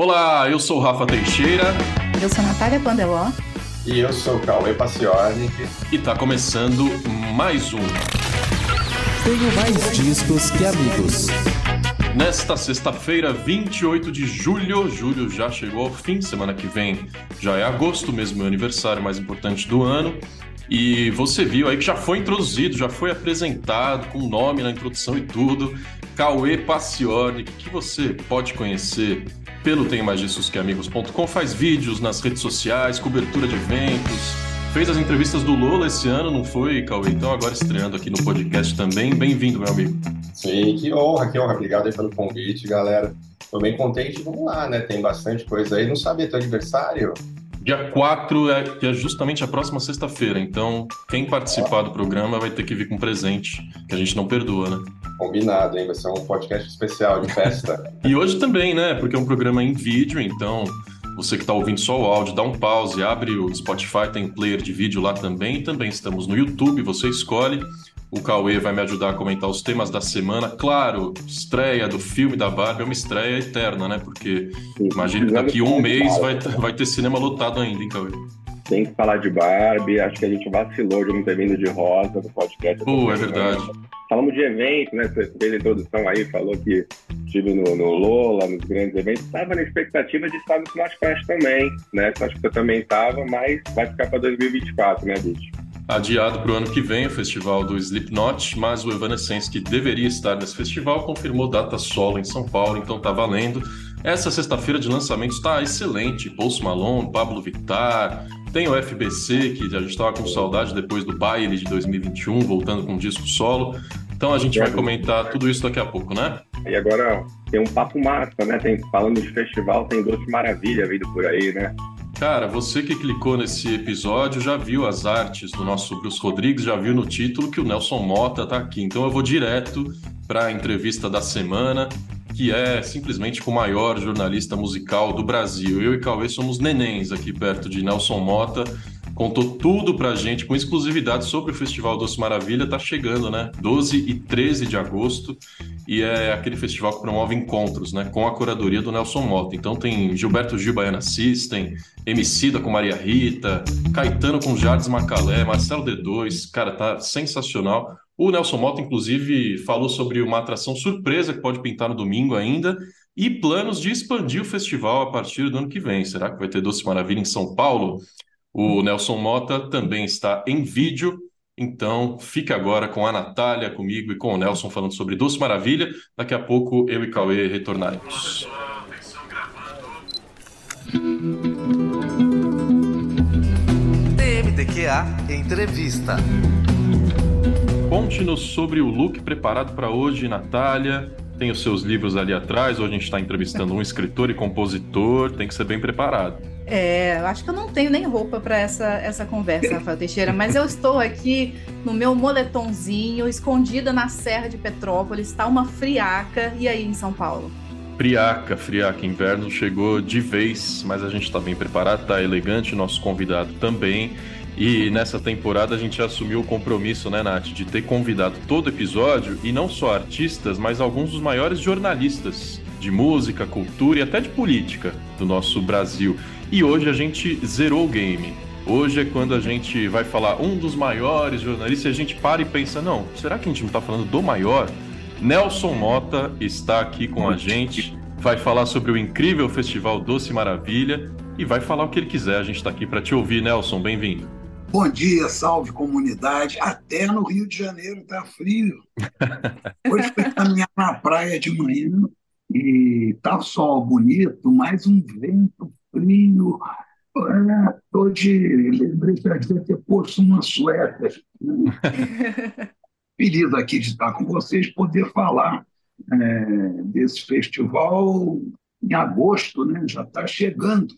Olá, eu sou Rafa Teixeira. Eu sou Natália Pandeló. E eu sou Cauê Paciornik. E tá começando mais um. Tenho mais discos que amigos. Nesta sexta-feira, 28 de julho, julho já chegou ao fim, semana que vem já é agosto, mesmo meu aniversário mais importante do ano. E você viu aí que já foi introduzido, já foi apresentado com nome na introdução e tudo. Cauê Pacione, que você pode conhecer pelo Tem Mais Que Amigos.com, faz vídeos nas redes sociais, cobertura de eventos, fez as entrevistas do Lola esse ano, não foi, Cauê? Então agora estreando aqui no podcast também. Bem-vindo, meu amigo. Sim, que honra, que honra. Obrigado aí pelo convite, galera. Tô bem contente, vamos lá, né? Tem bastante coisa aí. Não sabia teu aniversário? Dia 4 é, que é justamente a próxima sexta-feira, então quem participar do programa vai ter que vir com presente, que a gente não perdoa, né? Combinado, hein? Vai ser um podcast especial de festa. e hoje também, né? Porque é um programa em vídeo, então você que está ouvindo só o áudio, dá um pause, abre o Spotify, tem player de vídeo lá também. Também estamos no YouTube, você escolhe. O Cauê vai me ajudar a comentar os temas da semana. Claro, estreia do filme da Barbie é uma estreia eterna, né? Porque imagino que daqui um mês vai, vai ter cinema lotado ainda, hein, Cauê? Tem que falar de Barbie. Acho que a gente vacilou de não ter vindo de rosa no podcast. Pô, é verdade. Falamos de evento, né? Você fez a introdução aí, falou que estive no, no Lola, nos grandes eventos. Estava na expectativa de estar no Smash Fest também, né? Acho que você também estava, mas vai ficar para 2024, né, bicho? Adiado para o ano que vem o festival do Slipknot, mas o Evanescence, que deveria estar nesse festival, confirmou data solo em São Paulo, então tá valendo. Essa sexta-feira de lançamento está excelente. Post Malone, Pablo Vittar, tem o FBC, que a gente estava com saudade depois do baile de 2021, voltando com um disco solo. Então a gente vai comentar tudo isso daqui a pouco, né? E agora tem um papo massa, né? Tem, falando de festival, tem Doce Maravilha vindo por aí, né? Cara, você que clicou nesse episódio já viu as artes do nosso Bruce Rodrigues, já viu no título que o Nelson Mota tá aqui. Então eu vou direto para a entrevista da semana, que é simplesmente com o maior jornalista musical do Brasil. Eu e Cauê somos nenéns aqui perto de Nelson Mota contou tudo pra gente com exclusividade sobre o Festival Doce Maravilha. Tá chegando, né? 12 e 13 de agosto. E é aquele festival que promove encontros, né? Com a curadoria do Nelson Mota. Então tem Gilberto Gil Baiana System, Emicida com Maria Rita, Caetano com Jardim Macalé, Marcelo D2. Cara, tá sensacional. O Nelson Mota, inclusive, falou sobre uma atração surpresa que pode pintar no domingo ainda e planos de expandir o festival a partir do ano que vem. Será que vai ter Doce Maravilha em São Paulo? O Nelson Mota também está em vídeo, então fique agora com a Natália, comigo e com o Nelson falando sobre Doce Maravilha. Daqui a pouco eu e Cauê retornaremos. TMDQA Entrevista. Conte-nos sobre o look preparado para hoje, Natália. Tem os seus livros ali atrás. Hoje a gente está entrevistando um escritor e compositor. Tem que ser bem preparado. É, acho que eu não tenho nem roupa para essa, essa conversa, Rafael Teixeira, mas eu estou aqui no meu moletomzinho, escondida na Serra de Petrópolis, está uma friaca. E aí em São Paulo? Friaca, friaca. Inverno chegou de vez, mas a gente está bem preparado, tá elegante, nosso convidado também. E nessa temporada a gente assumiu o compromisso, né, Nath, de ter convidado todo episódio, e não só artistas, mas alguns dos maiores jornalistas de música, cultura e até de política do nosso Brasil. E hoje a gente zerou o game. Hoje é quando a gente vai falar um dos maiores jornalistas e a gente para e pensa: não, será que a gente não está falando do maior? Nelson Mota está aqui com a gente, vai falar sobre o incrível Festival Doce Maravilha e vai falar o que ele quiser. A gente está aqui para te ouvir, Nelson. Bem-vindo. Bom dia, salve comunidade. Até no Rio de Janeiro tá frio. Hoje fui caminhar na praia de manhã e tá sol bonito, mas um vento frio. Estou de. Lembrei que eu devia ter posto uma suéter. Feliz aqui de estar com vocês, poder falar é, desse festival em agosto, né? já está chegando.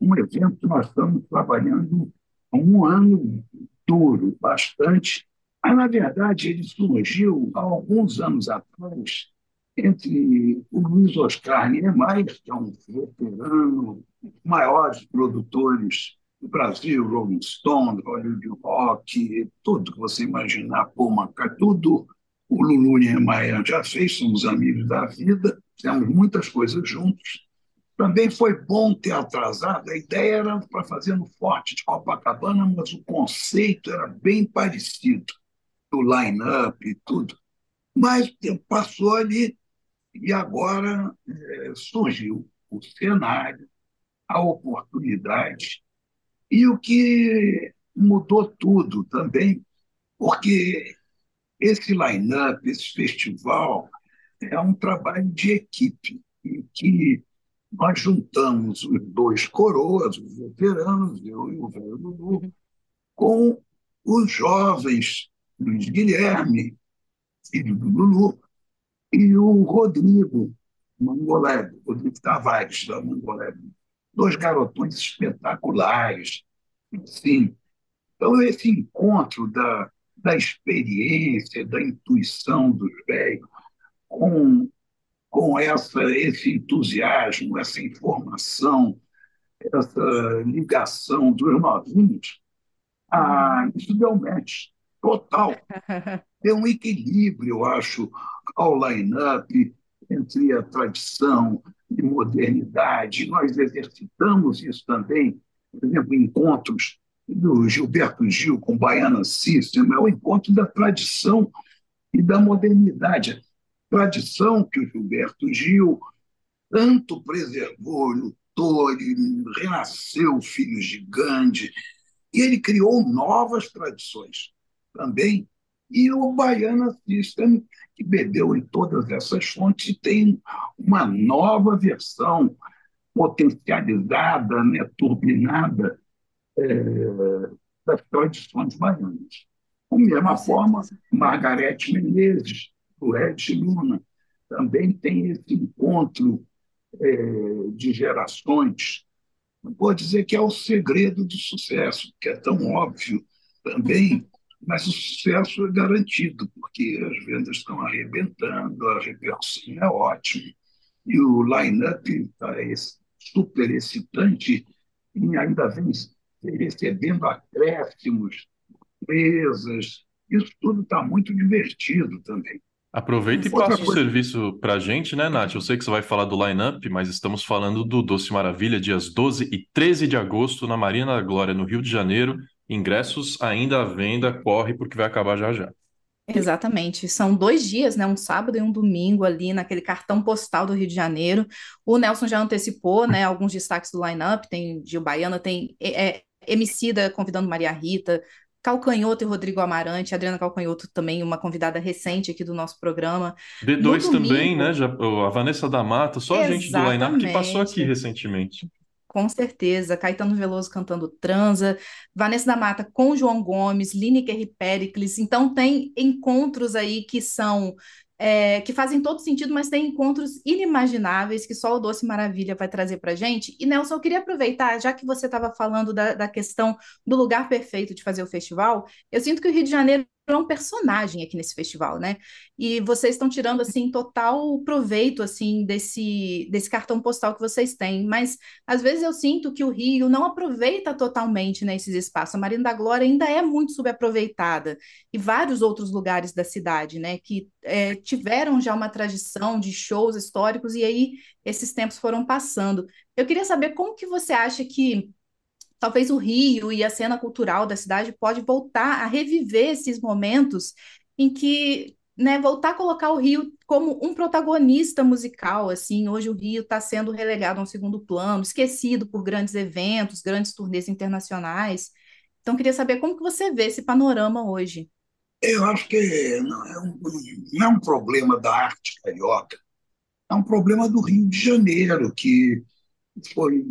Um evento que nós estamos trabalhando um ano duro, bastante. Mas, na verdade, ele surgiu há alguns anos atrás entre o Luiz Oscar Niemeyer, que é um veterano, maiores produtores do Brasil, Rolling Stone, Hollywood Rock, tudo que você imaginar, Paul tudo o Lulu Niemeyer já fez, somos amigos da vida, fizemos muitas coisas juntos. Também foi bom ter atrasado. A ideia era para fazer no Forte de Copacabana, mas o conceito era bem parecido, do line-up e tudo. Mas o tempo passou ali e agora é, surgiu o cenário, a oportunidade e o que mudou tudo também, porque esse line-up, esse festival, é um trabalho de equipe, que nós juntamos os dois coroas, os veteranos, eu e o velho Lulu, com os jovens, Luiz Guilherme, filho do Lulu, e o Rodrigo Mangoleb, Rodrigo Tavares, da Mangoleb. Dois garotões espetaculares. Sim. Então, esse encontro da, da experiência, da intuição dos velhos com, com essa, esse entusiasmo, essa informação, essa ligação dos novinhos, ah, isso deu match total. Deu um equilíbrio, eu acho, ao line-up entre a tradição e modernidade. Nós exercitamos isso também, por exemplo, encontros do Gilberto Gil com Baiana System, é o encontro da tradição e da modernidade. Tradição que o Gilberto Gil tanto preservou, lutou, ele renasceu filho gigante, e ele criou novas tradições também e o Baiana System, que bebeu em todas essas fontes tem uma nova versão potencializada, né, turbinada é, das tradições baianas. Da mesma forma, Margarete Menezes, Ed Luna, também tem esse encontro é, de gerações. Não vou dizer que é o segredo do sucesso, que é tão óbvio também mas o sucesso é garantido, porque as vendas estão arrebentando, a repercussão é ótima, e o line-up está super excitante e ainda vem recebendo acréscimos, presas, isso tudo está muito divertido também. Aproveita e passa coisa... o serviço para a gente, né, Nath? Eu sei que você vai falar do line-up, mas estamos falando do Doce Maravilha, dias 12 e 13 de agosto, na Marina da Glória, no Rio de Janeiro. Ingressos ainda à venda, corre porque vai acabar já já. Exatamente. São dois dias, né? Um sábado e um domingo ali naquele cartão postal do Rio de Janeiro. O Nelson já antecipou, né? Alguns destaques do line-up. Tem Gil Baiana, tem é, é Emicida convidando Maria Rita, Calcanhoto e Rodrigo Amarante, Adriana Calcanhoto também, uma convidada recente aqui do nosso programa. D2 domingo... também, né? Já, a Vanessa da Mata, só a gente do line-up que passou aqui recentemente. Com certeza, Caetano Veloso cantando Transa, Vanessa da Mata com João Gomes, Lineker e Pericles. Então tem encontros aí que são é, que fazem todo sentido, mas tem encontros inimagináveis que só o Doce Maravilha vai trazer para gente. E Nelson, eu queria aproveitar, já que você estava falando da, da questão do lugar perfeito de fazer o festival, eu sinto que o Rio de Janeiro um personagem aqui nesse festival, né? E vocês estão tirando assim total proveito assim desse desse cartão postal que vocês têm, mas às vezes eu sinto que o Rio não aproveita totalmente né, esses espaços. A Marina da Glória ainda é muito subaproveitada e vários outros lugares da cidade, né, que é, tiveram já uma tradição de shows históricos e aí esses tempos foram passando. Eu queria saber como que você acha que talvez o Rio e a cena cultural da cidade pode voltar a reviver esses momentos em que, né, voltar a colocar o Rio como um protagonista musical, assim, hoje o Rio está sendo relegado a um segundo plano, esquecido por grandes eventos, grandes turnês internacionais. Então, queria saber como que você vê esse panorama hoje. Eu acho que não é um, não é um problema da arte carioca, é um problema do Rio de Janeiro, que foi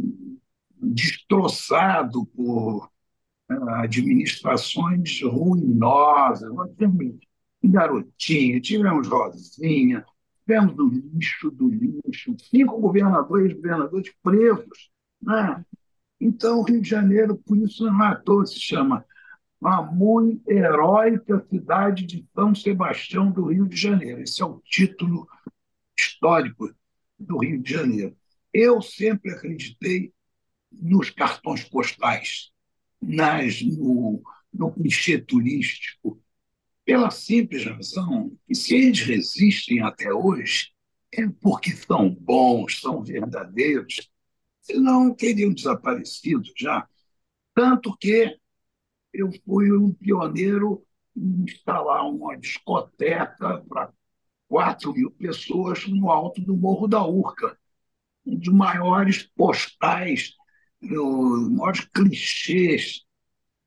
destroçado por né, administrações ruinosas. Nós tivemos Garotinha, tivemos Rosinha, tivemos o lixo do lixo, cinco governadores e governadores presos. Né? Então, o Rio de Janeiro, por isso, matou, se chama a muito heróica cidade de São Sebastião do Rio de Janeiro. Esse é o título histórico do Rio de Janeiro. Eu sempre acreditei nos cartões postais, nas, no, no clichê turístico, pela simples razão que se eles resistem até hoje, é porque são bons, são verdadeiros. não teriam desaparecido já. Tanto que eu fui um pioneiro em instalar uma discoteca para 4 mil pessoas no alto do Morro da Urca, um dos maiores postais, os maiores clichês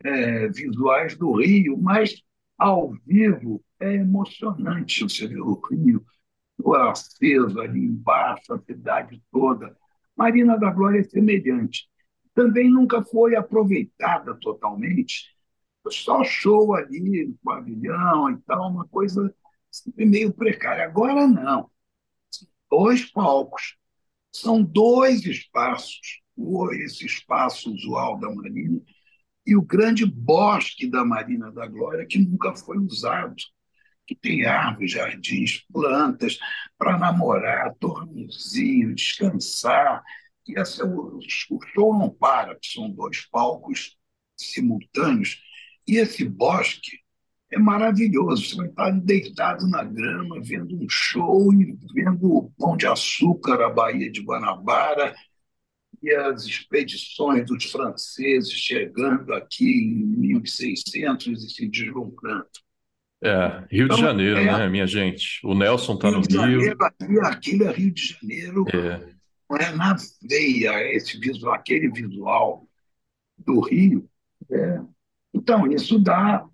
é, visuais do Rio, mas ao vivo é emocionante você ver o Rio, o aceso ali embaixo, a cidade toda. Marina da Glória é semelhante. Também nunca foi aproveitada totalmente, só show ali no pavilhão e tal, uma coisa meio precária. Agora não. Dois palcos. São dois espaços. Esse espaço usual da Marina e o grande bosque da Marina da Glória, que nunca foi usado, que tem árvores, jardins, plantas para namorar, tornezinho, descansar. E essa, o, o show não para, são dois palcos simultâneos. E esse bosque é maravilhoso. Você vai estar deitado na grama, vendo um show vendo o Pão de Açúcar, a Baía de Guanabara, e as expedições dos franceses chegando aqui em 1600 e se deslumbrando. É, Rio então, de Janeiro, é, né, minha gente? O Nelson está no Rio. Janeiro, aqui, aquilo é Rio de Janeiro, é. não é na veia esse visual, aquele visual do Rio. É. Então, isso dá,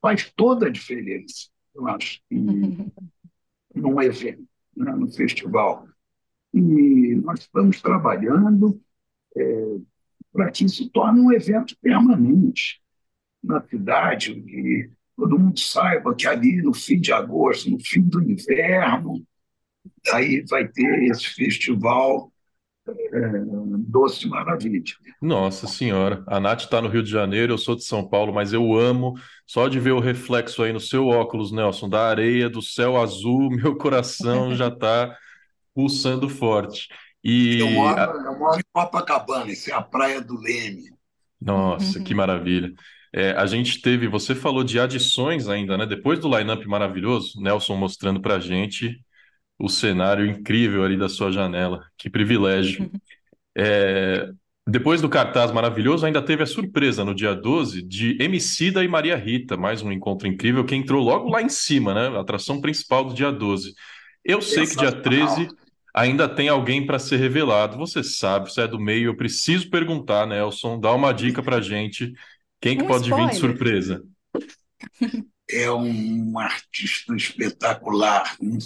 faz toda a diferença, eu acho, em, num evento, né, no festival. E nós estamos trabalhando é, para que isso torne um evento permanente na cidade, que todo mundo saiba que ali no fim de agosto, no fim do inverno, aí vai ter esse festival é, Doce Maravilha. Nossa Senhora, a Nath está no Rio de Janeiro, eu sou de São Paulo, mas eu amo só de ver o reflexo aí no seu óculos, Nelson, da areia, do céu azul, meu coração já está pulsando forte. E eu moro, eu moro em Copacabana, isso é a praia do Leme. Nossa, que maravilha. É, a gente teve, você falou de adições ainda, né? Depois do line-up maravilhoso, Nelson mostrando pra gente o cenário incrível ali da sua janela. Que privilégio. É, depois do cartaz maravilhoso, ainda teve a surpresa no dia 12 de Emicida e Maria Rita, mais um encontro incrível que entrou logo lá em cima, né? A atração principal do dia 12. Eu sei que dia 13 ainda tem alguém para ser revelado. Você sabe, você é do meio, eu preciso perguntar, Nelson, dá uma dica para gente. Quem que um pode spoiler. vir de surpresa? É um artista espetacular. Não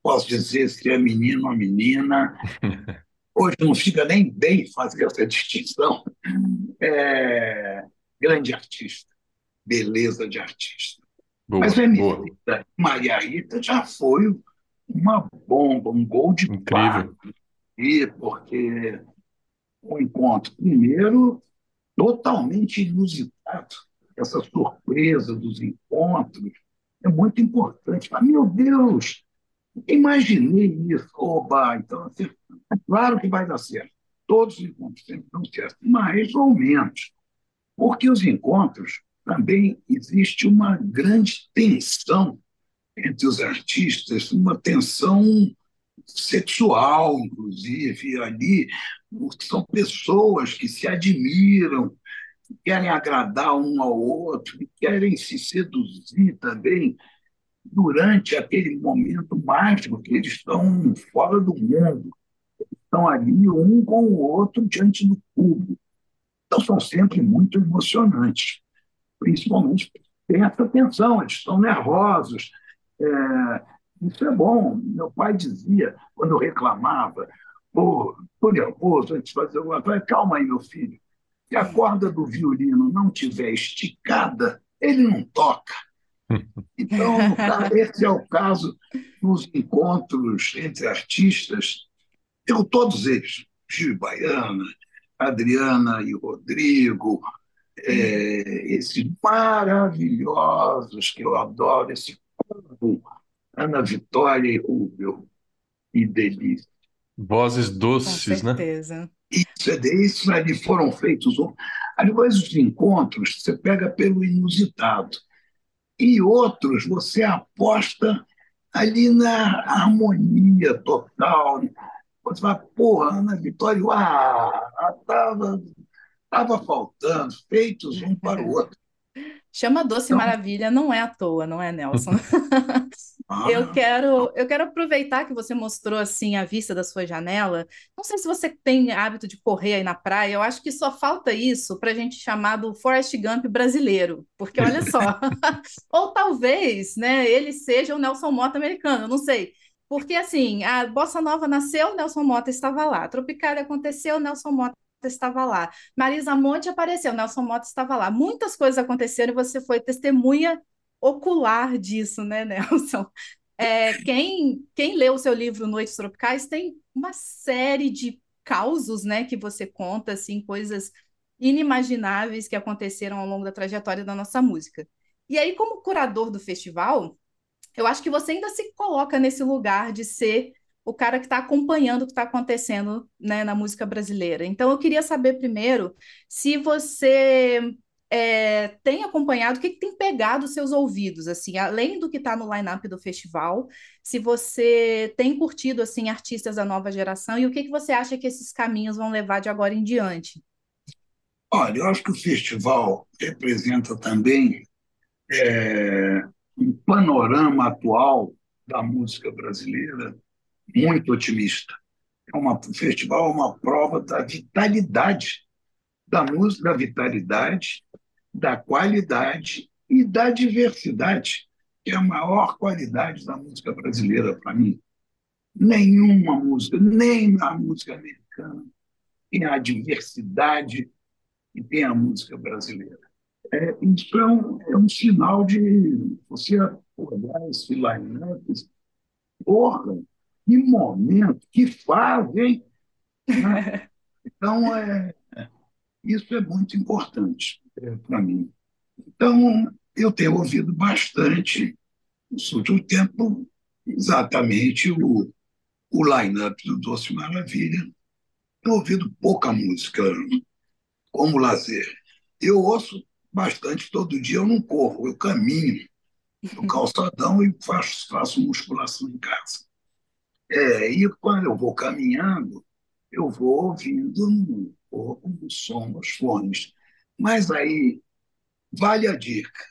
posso dizer se é menino ou menina. Hoje não fica nem bem fazer essa distinção. É grande artista, beleza de artista. Boa, Mas a Maria Rita já foi uma bomba, um gol de Incrível. E porque o encontro, primeiro, totalmente inusitado, essa surpresa dos encontros é muito importante. Mas, meu Deus, imaginei isso. Oba, então, assim, é claro que vai dar certo. Todos os encontros sempre dão certo, mais ou menos. Porque os encontros também existe uma grande tensão entre os artistas, uma tensão sexual, inclusive, ali são pessoas que se admiram, que querem agradar um ao outro, que querem se seduzir também durante aquele momento mágico que eles estão fora do mundo, estão ali um com o outro diante do público. Então são sempre muito emocionantes, principalmente tem essa tensão, eles estão nervosos, é, isso é bom. Meu pai dizia, quando eu reclamava, estou nervoso antes de fazer alguma coisa, calma aí, meu filho. Se a corda do violino não tiver esticada, ele não toca. Então, esse é o caso nos encontros entre artistas. Eu, todos eles, Gil Baiana, Adriana e Rodrigo, é, esses maravilhosos que eu adoro, esse Ana Vitória e Rubel. E delícia. Vozes doces, Com certeza. né? Isso, é isso ali foram feitos. Aliás, os encontros você pega pelo inusitado. E outros você aposta ali na harmonia total, Você fala, porra, Ana Vitória, ah, tava, tava faltando, feitos um para o outro. Chama Doce então, Maravilha, não é à toa, não é, Nelson? Ah, eu quero, eu quero aproveitar que você mostrou assim a vista da sua janela. Não sei se você tem hábito de correr aí na praia. Eu acho que só falta isso para a gente chamar do Forrest Gump brasileiro, porque olha só, ou talvez, né, ele seja o Nelson Mota americano. Não sei. Porque assim, a bossa nova nasceu, Nelson Mota estava lá. Tropicália aconteceu, Nelson Mota estava lá. Marisa Monte apareceu, Nelson Mota estava lá. Muitas coisas aconteceram e você foi testemunha ocular disso, né, Nelson? É, quem, quem leu o seu livro Noites Tropicais tem uma série de causos, né, que você conta, assim, coisas inimagináveis que aconteceram ao longo da trajetória da nossa música. E aí, como curador do festival, eu acho que você ainda se coloca nesse lugar de ser o cara que está acompanhando o que está acontecendo né, na música brasileira. Então, eu queria saber primeiro se você é, tem acompanhado, o que, que, tem pegado seus ouvidos, assim, além do que está no line-up do festival, se você tem curtido, assim, artistas da nova geração e o que, que você acha que esses caminhos vão levar de agora em diante? Olha, eu acho que o festival representa também é, um panorama atual da música brasileira muito otimista. É uma, o festival é uma prova da vitalidade da música, da vitalidade, da qualidade e da diversidade, que é a maior qualidade da música brasileira para mim. Nenhuma música, nem a música americana, tem a diversidade que tem a música brasileira. É, então, é um sinal de você olhar esse line-up, porra, que momento, que fase, Né? Então, é, isso é muito importante para mim. Então, eu tenho ouvido bastante, no último tempo, exatamente o, o line-up do Doce Maravilha. Tenho ouvido pouca música como lazer. Eu ouço bastante todo dia, eu não corro, eu caminho no calçadão e faço, faço musculação em casa. É, e quando eu vou caminhando, eu vou ouvindo um pouco o som nos fones. Mas aí, vale a dica.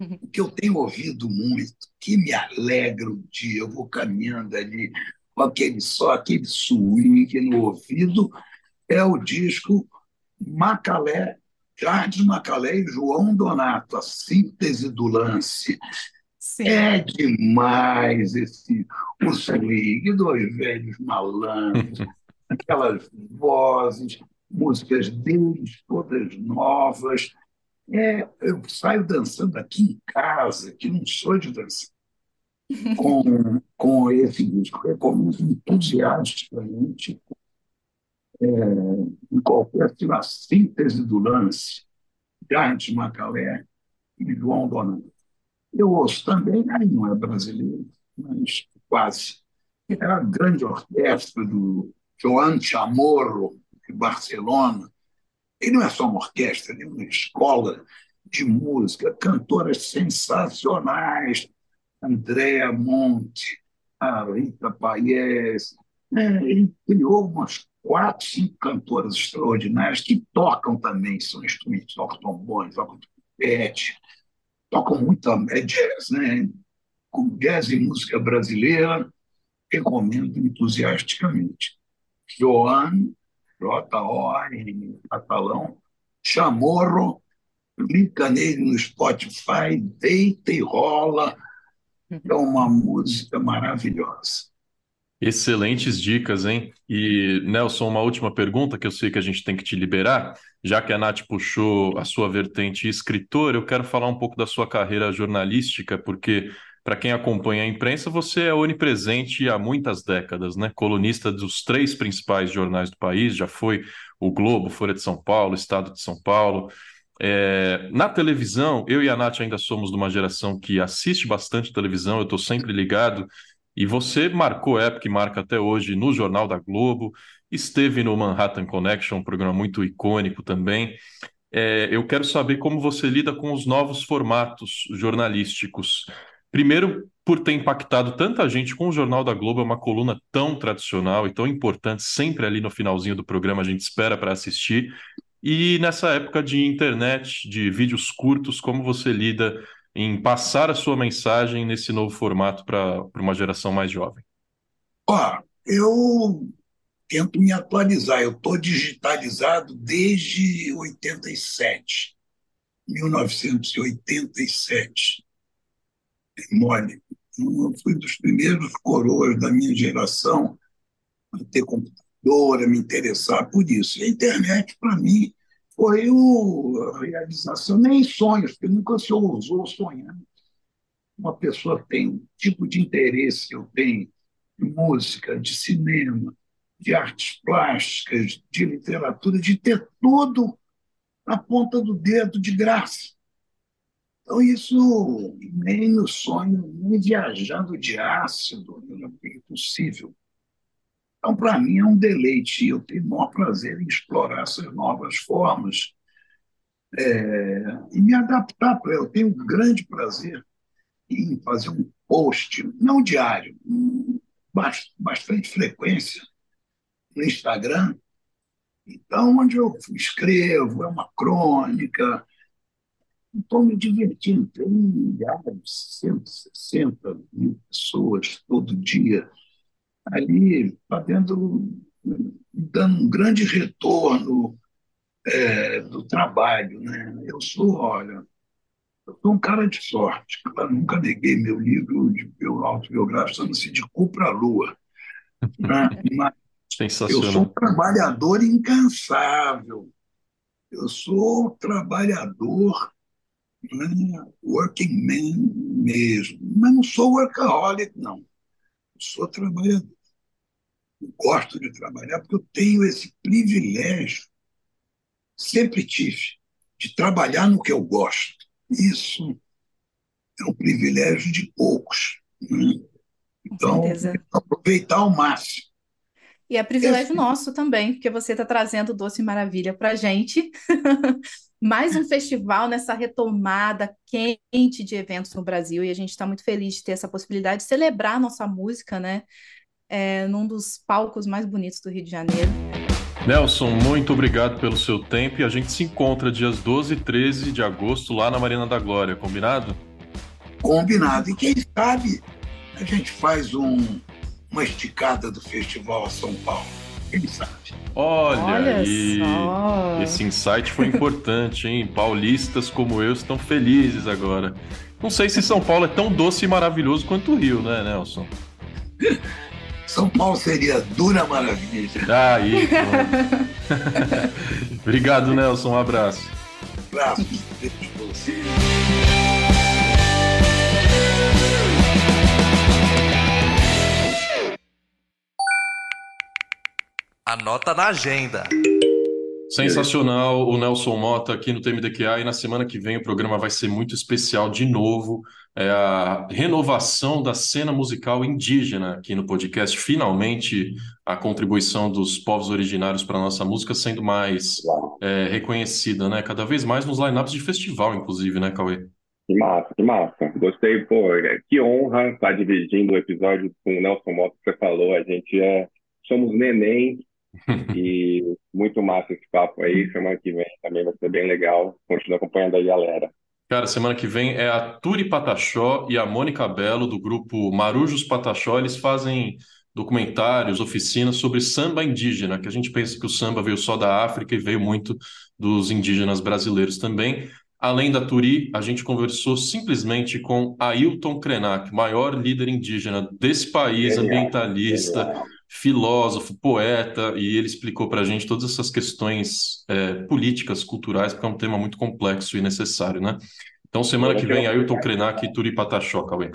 O que eu tenho ouvido muito, que me alegra o dia, eu vou caminhando ali com aquele só aquele swing no ouvido, é o disco Macalé, Jardim Macalé e João Donato, a síntese do lance. Sim. É demais esse o swing, dois velhos malandros, aquelas vozes, músicas deles todas novas. É, eu saio dançando aqui em casa, que não sou de dançar, com, com esse disco. Recomendo entusiasticamente é, em qualquer tipo, síntese do lance, Garnet Macalé e João Donato. Eu ouço também, aí não é brasileiro, mas quase. Era a grande orquestra do Joan Chamorro, de Barcelona. Ele não é só uma orquestra, ele é uma escola de música, cantoras sensacionais, Andréa Monte, a Rita Paes. É, ele criou umas quatro, cinco cantoras extraordinárias que tocam também, são instrumentos, tocam trombone, tocam trompete, tocam muito é jazz, né? Com jazz e música brasileira, recomendo entusiasticamente. Joan, J-O-A-N, catalão, Chamorro, clica nele no Spotify, deita e rola, é uma música maravilhosa. Excelentes dicas, hein? E, Nelson, uma última pergunta que eu sei que a gente tem que te liberar. Já que a Nath puxou a sua vertente escritor, eu quero falar um pouco da sua carreira jornalística, porque, para quem acompanha a imprensa, você é onipresente há muitas décadas, né? Colunista dos três principais jornais do país, já foi o Globo, Folha de São Paulo, Estado de São Paulo. É, na televisão, eu e a Nath ainda somos de uma geração que assiste bastante televisão, eu estou sempre ligado e você marcou época e marca até hoje no Jornal da Globo, esteve no Manhattan Connection, um programa muito icônico também. É, eu quero saber como você lida com os novos formatos jornalísticos. Primeiro, por ter impactado tanta gente com o Jornal da Globo, é uma coluna tão tradicional e tão importante, sempre ali no finalzinho do programa a gente espera para assistir. E nessa época de internet, de vídeos curtos, como você lida em passar a sua mensagem nesse novo formato para uma geração mais jovem? Ó, eu tento me atualizar. Eu estou digitalizado desde 87, 1987. Mole. Eu fui dos primeiros coroas da minha geração a ter computador, a me interessar por isso. E a internet, para mim, foi o, a realização, nem sonhos, porque nunca se ousou sonhar. Uma pessoa tem um tipo de interesse, eu tenho, de música, de cinema, de artes plásticas, de literatura, de ter tudo na ponta do dedo de graça. Então, isso nem no sonho, nem viajando de ácido, é impossível. Então, para mim, é um deleite. Eu tenho o maior prazer em explorar essas novas formas é, e me adaptar para Eu tenho um grande prazer em fazer um post, não diário, bastante frequência, no Instagram. Então, onde eu escrevo, é uma crônica, estou me divertindo. Tem milhares, 160 mil pessoas todo dia ali, dando, dando um grande retorno é, do trabalho. Né? Eu sou, olha, eu sou um cara de sorte. Claro, nunca neguei meu livro de meu autobiográfico, chama-se De Cu para a Lua. Né? Mas eu sou um trabalhador incansável. Eu sou trabalhador né, working man mesmo. Mas não sou workaholic, não. Sou trabalhador. Eu gosto de trabalhar porque eu tenho esse privilégio, sempre tive, de trabalhar no que eu gosto. Isso é um privilégio de poucos. Né? Então, aproveitar ao máximo. E é privilégio nosso também, porque você está trazendo Doce Maravilha para a gente. Mais um festival nessa retomada quente de eventos no Brasil, e a gente está muito feliz de ter essa possibilidade de celebrar a nossa música, né? É, num dos palcos mais bonitos do Rio de Janeiro. Nelson, muito obrigado pelo seu tempo e a gente se encontra dias 12 e 13 de agosto lá na Marina da Glória, combinado? Combinado. E quem sabe a gente faz um, uma esticada do Festival São Paulo. Sabe? Olha, Olha aí, só. esse insight foi importante, hein? Paulistas como eu estão felizes agora. Não sei se São Paulo é tão doce e maravilhoso quanto o Rio, né, Nelson? São Paulo seria dura maravilha. Ah, aí. Obrigado, Nelson. Um abraço. Um abraço. Anota na agenda. Sensacional o Nelson Mota aqui no TMDQA e na semana que vem o programa vai ser muito especial de novo. É a renovação da cena musical indígena aqui no podcast. Finalmente a contribuição dos povos originários para a nossa música sendo mais é, reconhecida, né? Cada vez mais nos lineups de festival, inclusive, né, Cauê? Que massa, que massa. Gostei, pô, é, que honra estar dividindo o episódio com o Nelson Mota que você falou. A gente é, somos neném e muito massa esse papo aí. Semana que vem também vai ser bem legal. Continua acompanhando aí, galera. Cara, semana que vem é a Turi Pataxó e a Mônica Belo, do grupo Marujos Pataxó. Eles fazem documentários, oficinas sobre samba indígena, que a gente pensa que o samba veio só da África e veio muito dos indígenas brasileiros também. Além da Turi, a gente conversou simplesmente com Ailton Krenak, maior líder indígena desse país, ambientalista, filósofo, poeta, e ele explicou para a gente todas essas questões é, políticas, culturais, porque é um tema muito complexo e necessário, né? Então, semana que vem, Ailton Krenak e Turi Pataxó, Cauê.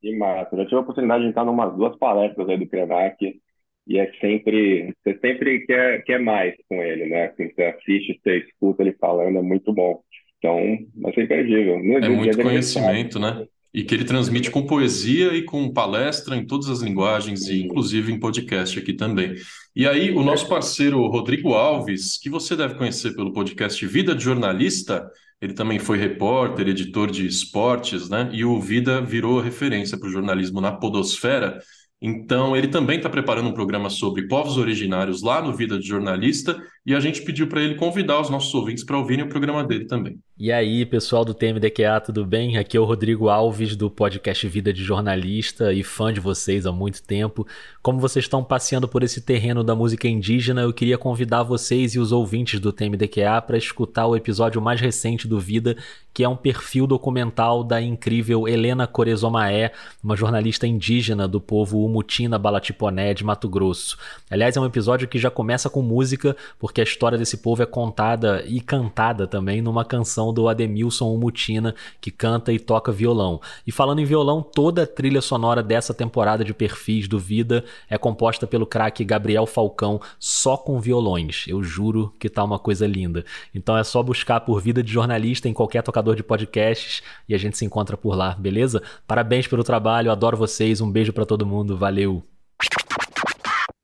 Que massa. Já tive a oportunidade de entrar em umas duas palestras aí do Krenak, e é sempre, você sempre quer, quer mais com ele, né? Assim, você assiste, você escuta ele falando, é muito bom. Então, vai ser imperdível. é muito conhecimento, né? E que ele transmite com poesia e com palestra em todas as linguagens, e inclusive em podcast aqui também. E aí, o nosso parceiro Rodrigo Alves, que você deve conhecer pelo podcast Vida de Jornalista, ele também foi repórter, editor de esportes, né? E o Vida virou referência para o jornalismo na Podosfera. Então, ele também está preparando um programa sobre povos originários lá no Vida de Jornalista e a gente pediu para ele convidar os nossos ouvintes para ouvirem o programa dele também. E aí, pessoal do TMDQA, tudo bem? Aqui é o Rodrigo Alves do podcast Vida de Jornalista e fã de vocês há muito tempo. Como vocês estão passeando por esse terreno da música indígena, eu queria convidar vocês e os ouvintes do TMDQA para escutar o episódio mais recente do Vida, que é um perfil documental da incrível Helena Corezomaé, uma jornalista indígena do povo Umutina Balatiponé de Mato Grosso. Aliás, é um episódio que já começa com música, porque a história desse povo é contada e cantada também numa canção do Ademilson Umutina, que canta e toca violão. E falando em violão, toda a trilha sonora dessa temporada de perfis do Vida é composta pelo craque Gabriel Falcão, só com violões. Eu juro que tá uma coisa linda. Então é só buscar por Vida de Jornalista em qualquer tocador de podcasts e a gente se encontra por lá, beleza? Parabéns pelo trabalho, adoro vocês, um beijo para todo mundo, valeu!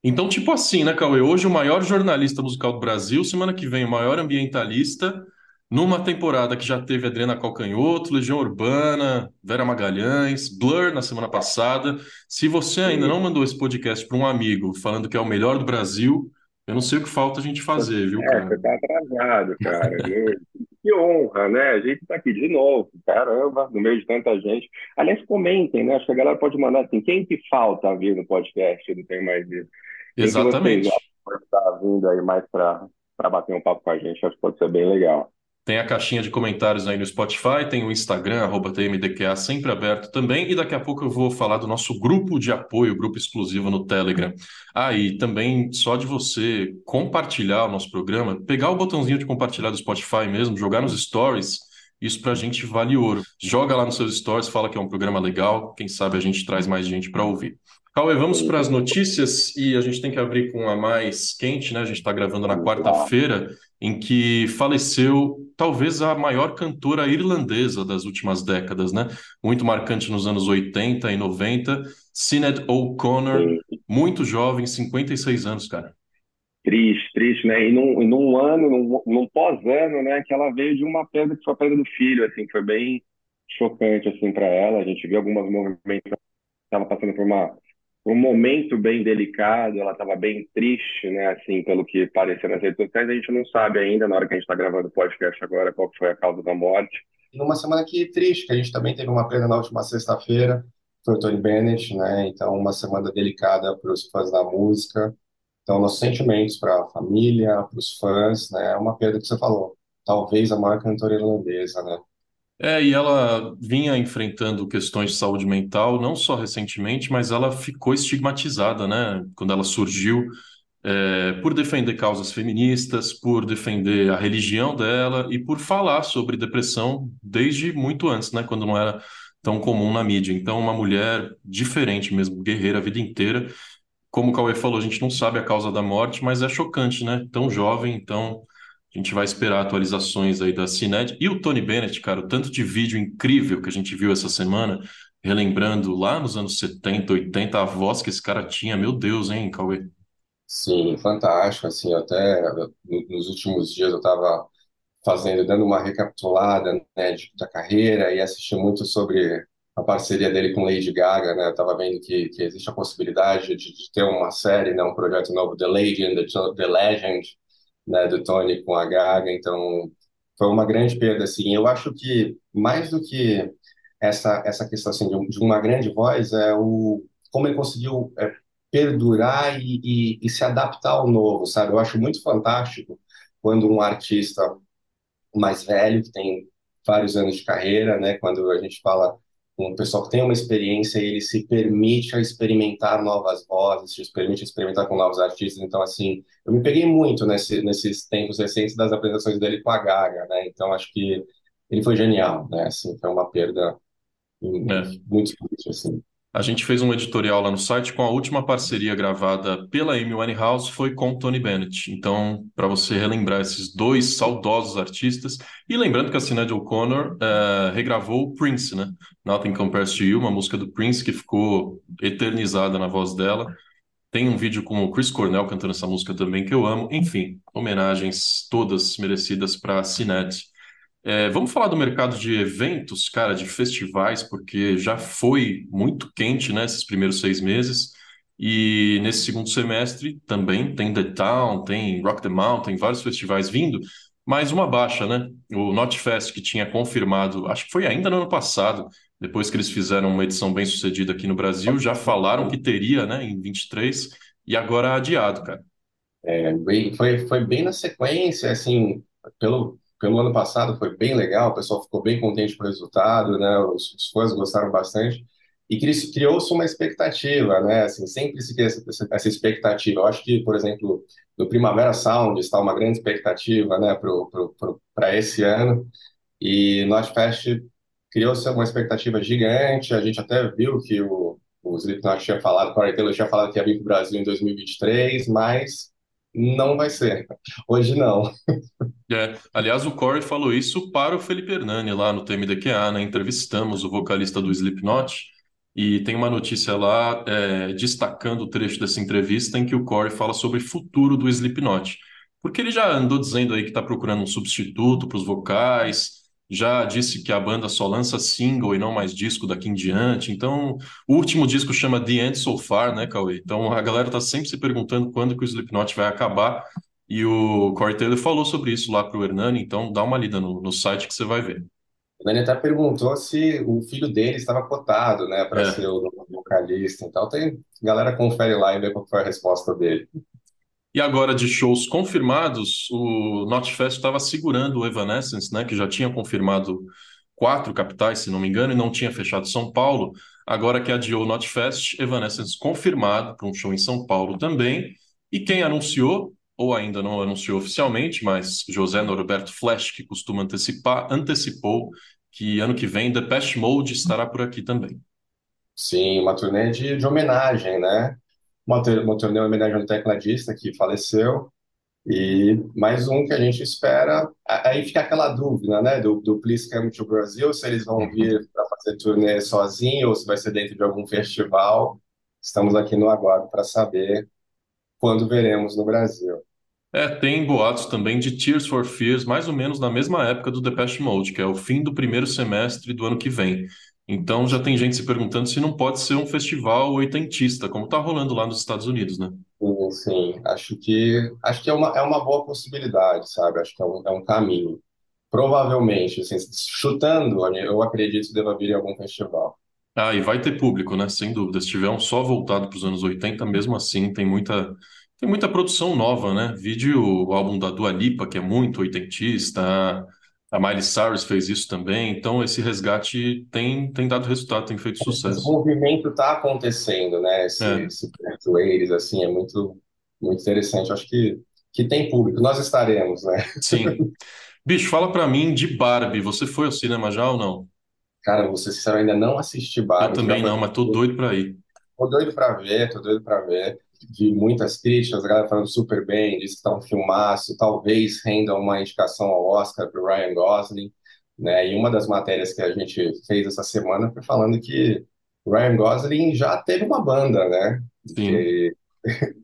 Então, tipo assim, né, Cauê? Hoje o maior jornalista musical do Brasil, semana que vem o maior ambientalista, numa temporada que já teve Adriana Calcanhoto, Legião Urbana, Vera Magalhães, Blur na semana passada. Se você ainda não mandou esse podcast para um amigo falando que é o melhor do Brasil, eu não sei o que falta a gente fazer, viu, É, cara? você tá atrasado, cara. que honra, né? A gente tá aqui de novo, caramba, no meio de tanta gente. Aliás, comentem, né? Acho que a galera pode mandar assim, quem que falta vir no podcast do Tem Mais Isso? Quem que Exatamente. vocês acham que pode estar vindo aí mais para bater um papo com a gente? Acho que pode ser bem legal. Tem a caixinha de comentários aí no Spotify, tem o Instagram, arroba TMDQA, sempre aberto também. E daqui a pouco eu vou falar do nosso grupo de apoio, grupo exclusivo no Telegram. Ah, e também só de você compartilhar o nosso programa, pegar o botãozinho de compartilhar do Spotify mesmo, jogar nos stories, isso pra gente vale ouro. Joga lá nos seus stories, fala que é um programa legal, quem sabe a gente traz mais gente para ouvir. Cauê, vamos para as notícias e a gente tem que abrir com a mais quente, né? A gente está gravando na quarta-feira, em que faleceu talvez a maior cantora irlandesa das últimas décadas, né? Muito marcante nos anos 80 e 90, Sinead O'Connor, muito jovem, 56 anos, cara. Triste, triste, né? E num, num ano, num, num pós-ano, né? Que ela veio de uma perda que foi a perda do filho, assim, foi bem chocante, assim, para ela. A gente viu algumas movimentos, estava passando por uma um momento bem delicado, ela estava bem triste, né, assim, pelo que pareceu nas redes sociais, a gente não sabe ainda, na hora que a gente está gravando o podcast agora, qual foi a causa da morte. E numa semana que triste, que a gente também teve uma perda na última sexta-feira, foi o Tony Bennett, né, então uma semana delicada para os fãs da música, então nossos sentimentos para a família, para os fãs, né, é uma perda que você falou, talvez a maior cantora irlandesa, né. É, e ela vinha enfrentando questões de saúde mental, não só recentemente, mas ela ficou estigmatizada, né? Quando ela surgiu, é, por defender causas feministas, por defender a religião dela e por falar sobre depressão desde muito antes, né? Quando não era tão comum na mídia. Então, uma mulher diferente mesmo, guerreira a vida inteira. Como o Cauê falou, a gente não sabe a causa da morte, mas é chocante, né? Tão jovem, então. A gente vai esperar atualizações aí da Cinet. E o Tony Bennett, cara, o tanto de vídeo incrível que a gente viu essa semana, relembrando lá nos anos 70, 80, a voz que esse cara tinha. Meu Deus, hein, Cauê? Sim, fantástico, assim, até nos últimos dias eu estava fazendo, dando uma recapitulada, né, de, da carreira e assisti muito sobre a parceria dele com Lady Gaga, né, eu estava vendo que, que existe a possibilidade de, de ter uma série, né, um projeto novo, The Legend, The, The Legend, né, do Tony com a Gaga, então foi uma grande perda, assim, eu acho que mais do que essa essa questão assim de, de uma grande voz é o como ele conseguiu é, perdurar e, e, e, se adaptar ao novo, sabe? Eu acho muito fantástico quando um artista mais velho que tem vários anos de carreira, né, quando a gente fala um pessoal que tem uma experiência ele se permite a experimentar novas vozes, se permite experimentar com novos artistas. Então, assim, eu me peguei muito nesse, nesses tempos recentes das apresentações dele com a Gaga, né? Então, acho que ele foi genial, né? Assim, foi uma perda É. muito triste, assim. A gente fez um editorial lá no site com a última parceria gravada pela Amy Winehouse foi com Tony Bennett. Então, para você relembrar esses dois saudosos artistas, e lembrando que a Sinead O'Connor uh, regravou o Prince, né? Nothing Compares to You, uma música do Prince que ficou eternizada na voz dela. Tem um vídeo com o Chris Cornell cantando essa música também que eu amo. Enfim, homenagens todas merecidas para a Sinead. É, vamos falar do mercado de eventos, cara, de festivais, porque já foi muito quente, né, esses primeiros seis meses. E nesse segundo semestre também tem The Town, tem Rock the Mountain, vários festivais vindo, mas uma baixa, né? O Notfest, que tinha confirmado, acho que foi ainda no ano passado, depois que eles fizeram uma edição bem sucedida aqui no Brasil, já falaram que teria, né, em 23, e agora adiado, cara. É, foi, foi bem na sequência, assim, pelo, pelo ano passado foi bem legal, o pessoal ficou bem contente com o resultado, né? Os, os fãs gostaram bastante e criou-se uma expectativa, né? Assim, sempre se cria essa, essa expectativa. Eu acho que, por exemplo, no Primavera Sound está uma grande expectativa, né, para esse ano e no Fest criou-se uma expectativa gigante. A gente até viu que o, o Slipknot tinha falado, o Taylor tinha falado que ia vir para o Brasil em 2023, mas não vai ser. Hoje não. É, aliás, o Corey falou isso para o Felipe Hernani lá no TMDQA, né? Entrevistamos o vocalista do Slipknot e tem uma notícia lá é, destacando o trecho dessa entrevista em que o Corey fala sobre o futuro do Slipknot. Porque ele já andou dizendo aí que está procurando um substituto para os vocais, já disse que a banda só lança single e não mais disco daqui em diante. Então, o último disco chama The End So Far, né, Cauê? Então, a galera tá sempre se perguntando quando que o Slipknot vai acabar. E o Corey Taylor falou sobre isso lá pro Hernani, então dá uma lida no, no site que você vai ver. O Hernani até perguntou se o filho dele estava cotado, né, para é. ser o vocalista. Então, tem galera confere lá e vê qual foi a resposta dele. E agora, de shows confirmados, o Notfest estava segurando o Evanescence, né, que já tinha confirmado quatro capitais, se não me engano, e não tinha fechado São Paulo. Agora que adiou o Notfest, Evanescence confirmado para um show em São Paulo também. E quem anunciou, ou ainda não anunciou oficialmente, mas José Norberto Flash, que costuma antecipar, antecipou que ano que vem The Pest Mode estará por aqui também. Sim, uma turnê de, de homenagem, né? uma, uma turnê em homenagem ao tecladista que faleceu, e mais um que a gente espera. Aí fica aquela dúvida, né, do, do Please Come to Brasil, se eles vão uhum. vir para fazer turnê sozinho ou se vai ser dentro de algum festival. Estamos aqui no aguardo para saber quando veremos no Brasil. É, tem boatos também de Tears for Fears, mais ou menos na mesma época do Depeche Mode, que é o fim do primeiro semestre do ano que vem. Então já tem gente se perguntando se não pode ser um festival oitentista, como está rolando lá nos Estados Unidos, né? Sim, sim. Acho que acho que é uma, é uma boa possibilidade, sabe? Acho que é um, é um caminho. Provavelmente, assim, chutando, eu acredito que deva vir em algum festival. Ah, e vai ter público, né? Sem dúvida. Se tiver um só voltado para os anos 80, mesmo assim, tem muita, tem muita produção nova, né? Vídeo o álbum da Dua Lipa, que é muito oitentista, a Miley Cyrus fez isso também, então esse resgate tem, tem dado resultado, tem feito sucesso. Esse movimento está acontecendo, né? Esse, é. esse assim, é muito, muito interessante. Acho que, que tem público, nós estaremos, né? Sim. Bicho, fala para mim de Barbie. Você foi ao cinema já ou não? Cara, você sincero, ainda não assisti Barbie. Eu também não, mas tô doido para ir. Tô doido para ver, tô doido para ver vi muitas críticas, a galera falando super bem, disse que está um filmaço, talvez renda uma indicação ao Oscar para Ryan Gosling, né? E uma das matérias que a gente fez essa semana foi falando que Ryan Gosling já teve uma banda, né? Sim.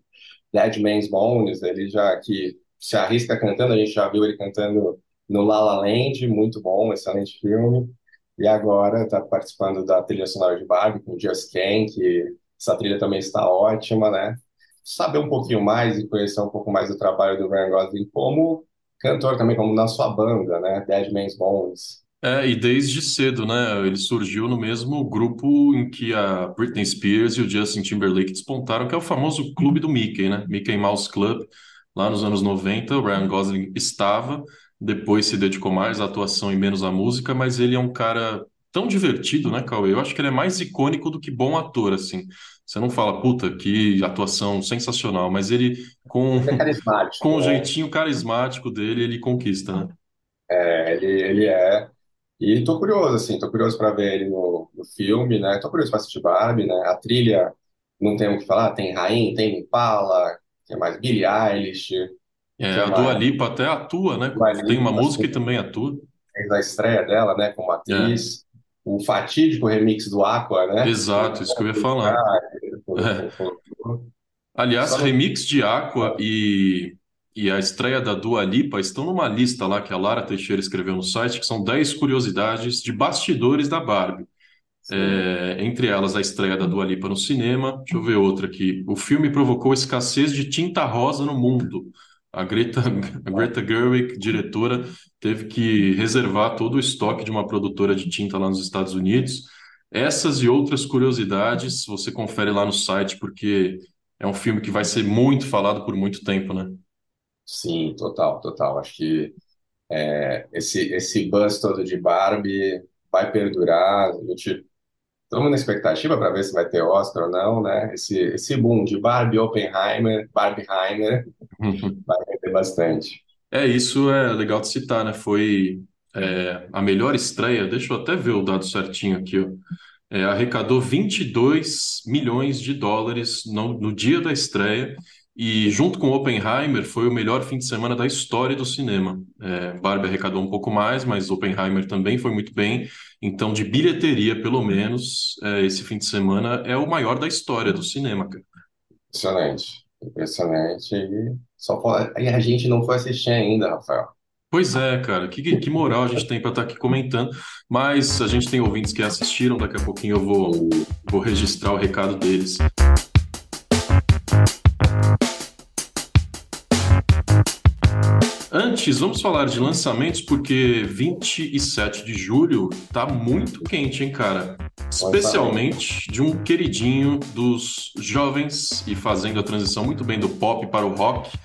Dead Man's Bones, ele já que se arrisca cantando, a gente já viu ele cantando no La La Land, muito bom, excelente filme. E agora está participando da trilha sonora de Barbie com Just Ken, que essa trilha também está ótima, né? Saber um pouquinho mais e conhecer um pouco mais do trabalho do Ryan Gosling como cantor também, como na sua banda, né? Dead Man's Bones. É, e desde cedo, né? Ele surgiu no mesmo grupo em que a Britney Spears e o Justin Timberlake despontaram, que é o famoso clube do Mickey, né? Mickey Mouse Club. Lá nos anos 90, o Ryan Gosling estava, depois se dedicou mais à atuação e menos à música, mas ele é um cara tão divertido, né, Cauê? Eu acho que ele é mais icônico do que bom ator, assim. Você não fala, puta, que atuação sensacional, mas ele, com, é com o né? jeitinho carismático dele, ele conquista, né? É, ele, ele é. E tô curioso, assim, tô curioso para ver ele no, no filme, né? Tô curioso para assistir Barbie, né? A trilha, não tem o que falar, tem Rain, tem Impala, tem mais Billie Eilish, É, a Dua Lipa até atua, né? Tem uma música e assim, também atua. fez a estreia dela, né, como É, atriz. O fatídico remix do Aqua, né? exato, isso que eu ia falar. É. Aliás, Só remix de Aqua e, e a estreia da Dua Lipa estão numa lista lá que a Lara Teixeira escreveu no site, que são 10 curiosidades de bastidores da Barbie. É, entre elas, a estreia da Dua Lipa no cinema. Deixa eu ver outra aqui. O filme provocou escassez de tinta rosa no mundo. A Greta, a Greta Gerwig, diretora, teve que reservar todo o estoque de uma produtora de tinta lá nos Estados Unidos. Essas e outras curiosidades você confere lá no site, porque é um filme que vai ser muito falado por muito tempo, né? Sim, total, total. Acho que é, esse, esse buzz todo de Barbie vai perdurar. A gente estamos na expectativa para ver se vai ter Oscar ou não, né? Esse, esse boom de Barbie, Oppenheimer, Barbieheimer vai render bastante. É, isso é legal de citar, né? Foi é, a melhor estreia. Deixa eu até ver o dado certinho aqui, ó. É, arrecadou 22 milhões de dólares no, no dia da estreia e, junto com Oppenheimer, foi o melhor fim de semana da história do cinema. É, Barbie arrecadou um pouco mais, mas Oppenheimer também foi muito bem. Então, de bilheteria, pelo menos, é, esse fim de semana é o maior da história do cinema, cara. Impressionante, impressionante. E só pode... e a gente não foi assistir ainda, Rafael. Pois é, cara, que, que moral a gente tem para estar aqui comentando, mas a gente tem ouvintes que assistiram, daqui a pouquinho eu vou, vou registrar o recado deles. Antes, vamos falar de lançamentos, porque 27 de julho tá muito quente, hein, cara? Especialmente de um queridinho dos jovens e fazendo a transição muito bem do pop para o rock,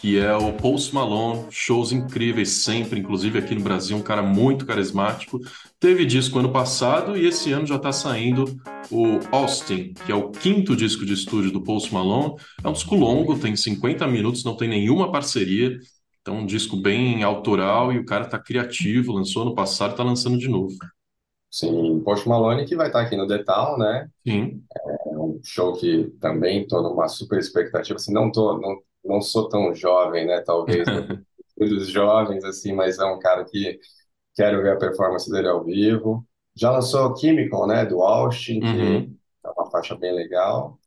que é o Post Malone, shows incríveis sempre, inclusive aqui no Brasil, um cara muito carismático. Teve disco ano passado e esse ano já está saindo o Austin, que é o quinto disco de estúdio do Post Malone. É um disco longo, tem 50 minutos, não tem nenhuma parceria. Então, um disco bem autoral e o cara tá criativo, lançou ano passado, tá lançando de novo. Sim, Post Malone que vai estar aqui no The Town, né? Sim. É um show que também tô numa super expectativa. Assim, não tô, não, não sou tão jovem, né? Talvez dos jovens, assim, mas é um cara que quero ver a performance dele ao vivo. Já lançou Chemical, né? Do Austin, que Uhum. é uma faixa bem legal.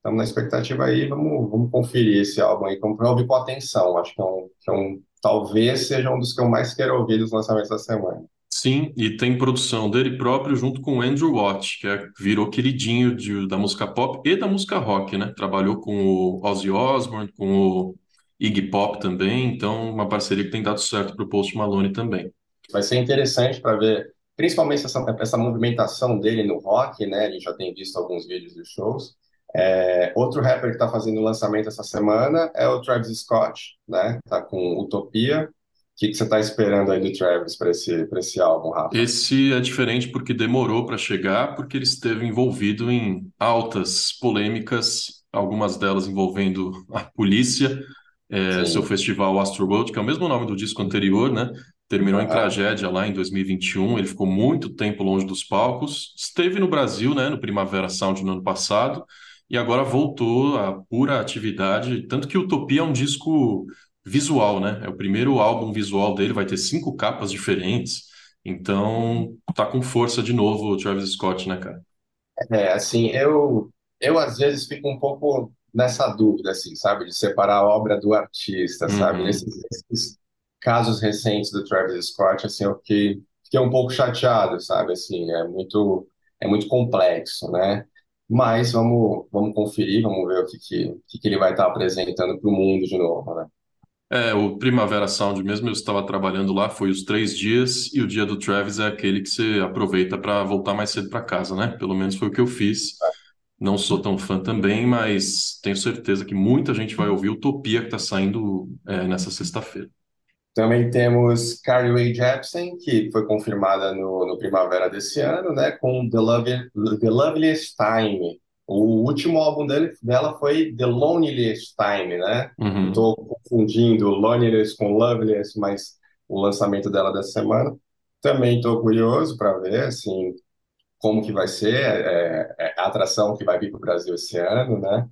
Estamos na expectativa aí, vamos, vamos conferir esse álbum aí, vamos ouvir com atenção. Acho que é um, que é um, talvez seja um dos que eu mais quero ouvir dos lançamentos da semana. Sim, e tem produção dele próprio junto com o Andrew Watt, que é- virou queridinho de- da música pop e da música rock, né? Trabalhou com o Ozzy Osbourne, com o Iggy Pop também, então uma parceria que tem dado certo para o Post Malone também. Vai ser interessante para ver, principalmente essa, essa movimentação dele no rock, né? A gente já tem visto alguns vídeos dos shows. É, outro rapper que está fazendo lançamento essa semana é o Travis Scott, né? Tá com Utopia. O que, que você está esperando aí do Travis para esse, esse álbum, Rafa? Esse é diferente porque demorou para chegar, porque ele esteve envolvido em altas polêmicas, algumas delas envolvendo a polícia, é, seu festival Astroworld, que é o mesmo nome do disco anterior, né? Terminou em Aham. tragédia lá em 2021. Ele ficou muito tempo longe dos palcos. Esteve no Brasil, né, no Primavera Sound no ano passado, e agora voltou à pura atividade. Tanto que Utopia é um disco visual, né? É o primeiro álbum visual dele, vai ter cinco capas diferentes. Então, tá com força de novo o Travis Scott, né, cara? É, assim, eu, eu às vezes fico um pouco nessa dúvida, assim, sabe, de separar a obra do artista, sabe? Uhum. Nesses, nesses casos recentes do Travis Scott, assim, eu fiquei, fiquei um pouco chateado, sabe? Assim, é muito, é muito complexo, né? Mas vamos, vamos conferir, vamos ver o que, que, que ele vai estar apresentando para o mundo de novo, né? É, o Primavera Sound mesmo, eu estava trabalhando lá, foi os três dias, e o dia do Travis é aquele que você aproveita para voltar mais cedo para casa, né? Pelo menos foi o que eu fiz. Não sou tão fã também, mas tenho certeza que muita gente vai ouvir Utopia que está saindo é, nessa sexta-feira. Também temos Carly Rae Jepsen, que foi confirmada no, no Primavera desse ano, né, com The, Love, The Loveliest Time. O último álbum dele, dela foi The Loneliest Time, né? Uhum. Estou confundindo Loneliness com Loveliest, mas o lançamento dela dessa semana. Também estou curioso para ver, assim, como que vai ser é, é, a atração que vai vir para o Brasil esse ano, né?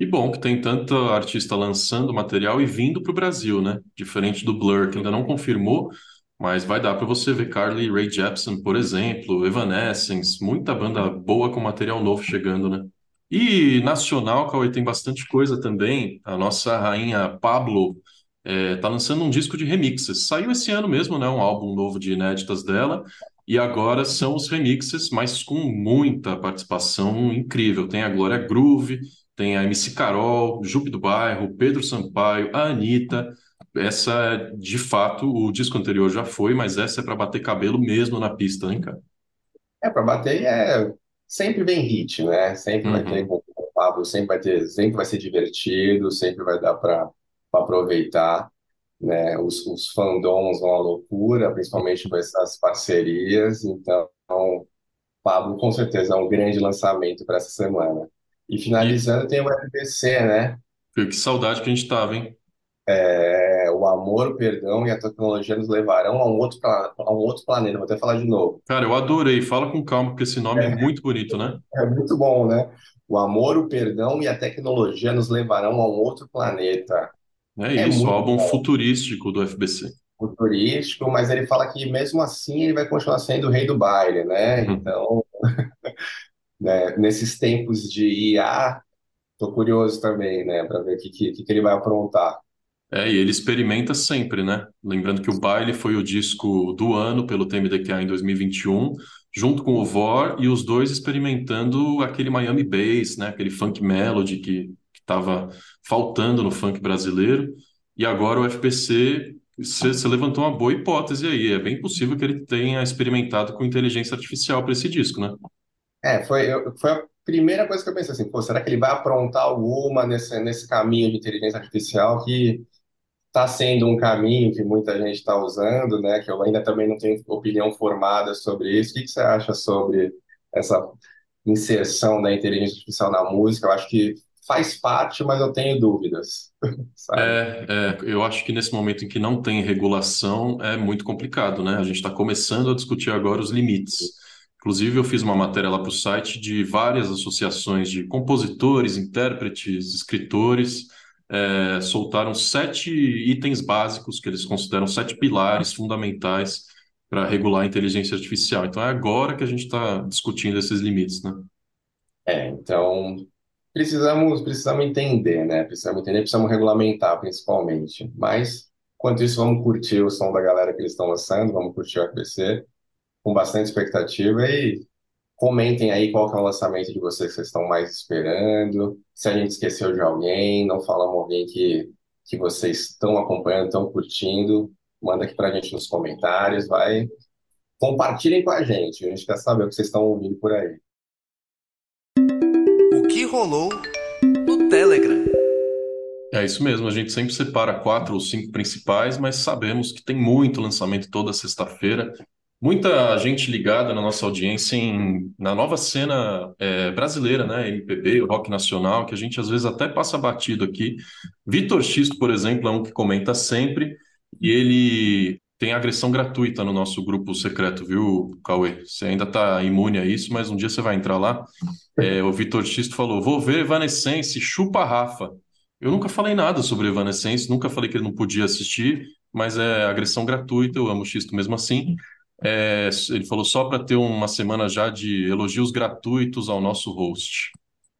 E bom que tem tanta artista lançando material e vindo para o Brasil, né? Diferente do Blur, que ainda não confirmou, mas vai dar para você ver Carly Rae Jepsen, por exemplo, Evanescence, muita banda boa com material novo chegando, né? E nacional, Cauê, tem bastante coisa também. A nossa rainha Pablo é, tá lançando um disco de remixes. Saiu esse ano mesmo, né? Um álbum novo de inéditas dela. E agora são os remixes, mas com muita participação incrível. Tem a Glória Groove, tem a MC Carol, Jupe do Bairro, Pedro Sampaio, a Anitta. Essa, de fato, o disco anterior já foi, mas essa é para bater cabelo mesmo na pista, hein, cara? É, para bater é sempre vem hit, né? Sempre vai ter Uhum. com o Pablo, sempre vai ter, sempre vai ser divertido, sempre vai dar para aproveitar, né? Os, os fandoms vão à loucura, principalmente com essas parcerias. Então, Pablo com certeza é um grande lançamento para essa semana. E E finalizando, tem o FBC, né? que saudade que a gente tava, hein? É, o amor, o perdão e a tecnologia nos levarão a um outro, pla- a um outro planeta. Vou até falar de novo. Cara, eu adorei. Fala com calma, porque esse nome é muito bonito, né? É muito bom, né? O amor, o perdão e a tecnologia nos levarão a um outro planeta. É É isso, o muito álbum futurístico do FBC. futurístico, mas ele fala que mesmo assim ele vai continuar sendo o rei do baile, né? Uhum. Então, né, nesses tempos de IA, tô curioso também, né, para ver o que, que, que ele vai aprontar. É, e ele experimenta sempre, né? Lembrando que o Baile foi o disco do ano pelo TMDK em 2021, junto com o Vor, e os dois experimentando aquele Miami Bass, né? Aquele funk melody que estava faltando no funk brasileiro. E agora o FPC, você levantou uma boa hipótese aí. É bem possível que ele tenha experimentado com inteligência artificial para esse disco, né? É, foi, eu- foi a primeira coisa que eu pensei assim, pô, será que ele vai aprontar alguma nesse, nesse caminho de inteligência artificial que está sendo um caminho que muita gente está usando, né? Que eu ainda também não tenho opinião formada sobre isso. O que que você acha sobre essa inserção da inteligência artificial na música? Eu acho que faz parte, mas eu tenho dúvidas? É, é, eu acho que nesse momento em que não tem regulação é muito complicado, né? A gente está começando a discutir agora os limites. Inclusive, eu fiz uma matéria lá para o site de várias associações de compositores, intérpretes, escritores, é, soltaram sete itens básicos que eles consideram sete pilares fundamentais para regular a inteligência artificial. Então, é agora que a gente está discutindo esses limites, né? É, então precisamos precisamos entender, né? Precisamos entender, precisamos regulamentar principalmente. Mas enquanto isso, vamos curtir o som da galera que eles estão lançando, vamos curtir o RPC com bastante expectativa e comentem aí qual que é o lançamento de vocês que vocês estão mais esperando. Se a gente esqueceu de alguém, não falamos alguém que que vocês estão acompanhando, estão curtindo, manda aqui pra gente nos comentários, vai. Compartilhem com a gente, a gente quer saber o que vocês estão ouvindo por aí. O que rolou no Telegram? É isso mesmo, a gente sempre separa quatro ou cinco principais, mas sabemos que tem muito lançamento toda sexta-feira. Muita gente ligada na nossa audiência em- na nova cena é, brasileira, né? MPB, rock nacional, que a gente às vezes até passa batido aqui. Vitor Xisto, por exemplo, é um que comenta sempre, e ele tem agressão gratuita no nosso grupo secreto, viu, Cauê? Você ainda está imune a isso, mas um dia você vai entrar lá. É, o Vitor Xisto falou: Vou ver Evanescence, chupa Rafa. Eu nunca falei nada sobre Evanescence, nunca falei que ele não podia assistir, mas é agressão gratuita, eu amo Xisto mesmo assim. É, ele falou só para ter uma semana já de elogios gratuitos ao nosso host.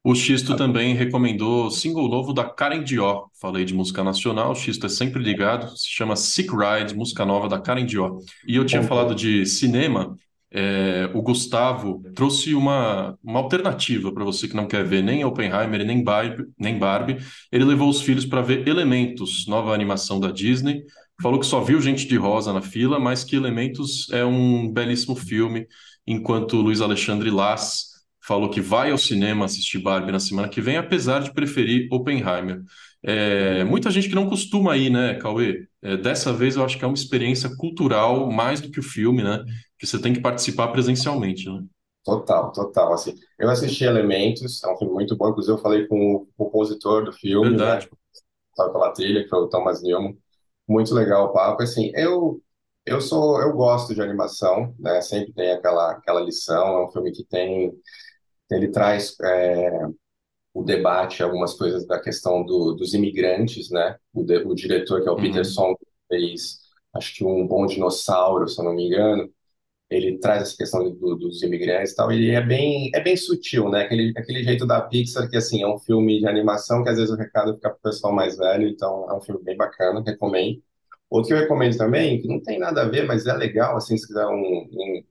O Xisto também recomendou single novo da Karen Dior. Falei de música nacional, o Xisto é sempre ligado, se chama Sick Ride, música nova da Karen Dior. E eu tinha falado de cinema, é, o Gustavo trouxe uma, uma alternativa para você que não quer ver nem Oppenheimer nem Barbie, nem Barbie. Ele levou os filhos para ver Elementos, nova animação da Disney. Falou que só viu gente de rosa na fila, mas que Elementos é um belíssimo filme, enquanto Luiz Alexandre Laz falou que vai ao cinema assistir Barbie na semana que vem, apesar de preferir Oppenheimer. É, muita gente que não costuma ir, né, Cauê? É, dessa vez eu acho que é uma experiência cultural mais do que o filme, né? Que você tem que participar presencialmente, né? Total, total. Assim, eu assisti Elementos, é um filme muito bom. Inclusive, eu falei com o compositor do filme, né? Verdade. Sabe pela trilha, que foi o Thomas Newman. Muito legal o papo. Assim, eu, Eu sou, eu gosto de animação, né? Sempre tem aquela, aquela lição. É um filme que tem, ele traz é, o debate, algumas coisas da questão do, dos imigrantes, né? O, de, o diretor, que é o Uhum. Peter Song, fez, acho que um Bom Dinossauro, se eu não me engano. Ele traz essa questão do- dos imigrantes e tal. Ele é bem, é bem sutil, né? Aquele, aquele jeito da Pixar que, assim, é um filme de animação que às vezes o recado fica para o pessoal mais velho. Então, é um filme bem bacana, recomendo. Outro que eu recomendo também, que não tem nada a ver, mas é legal, assim, se quiser um, um,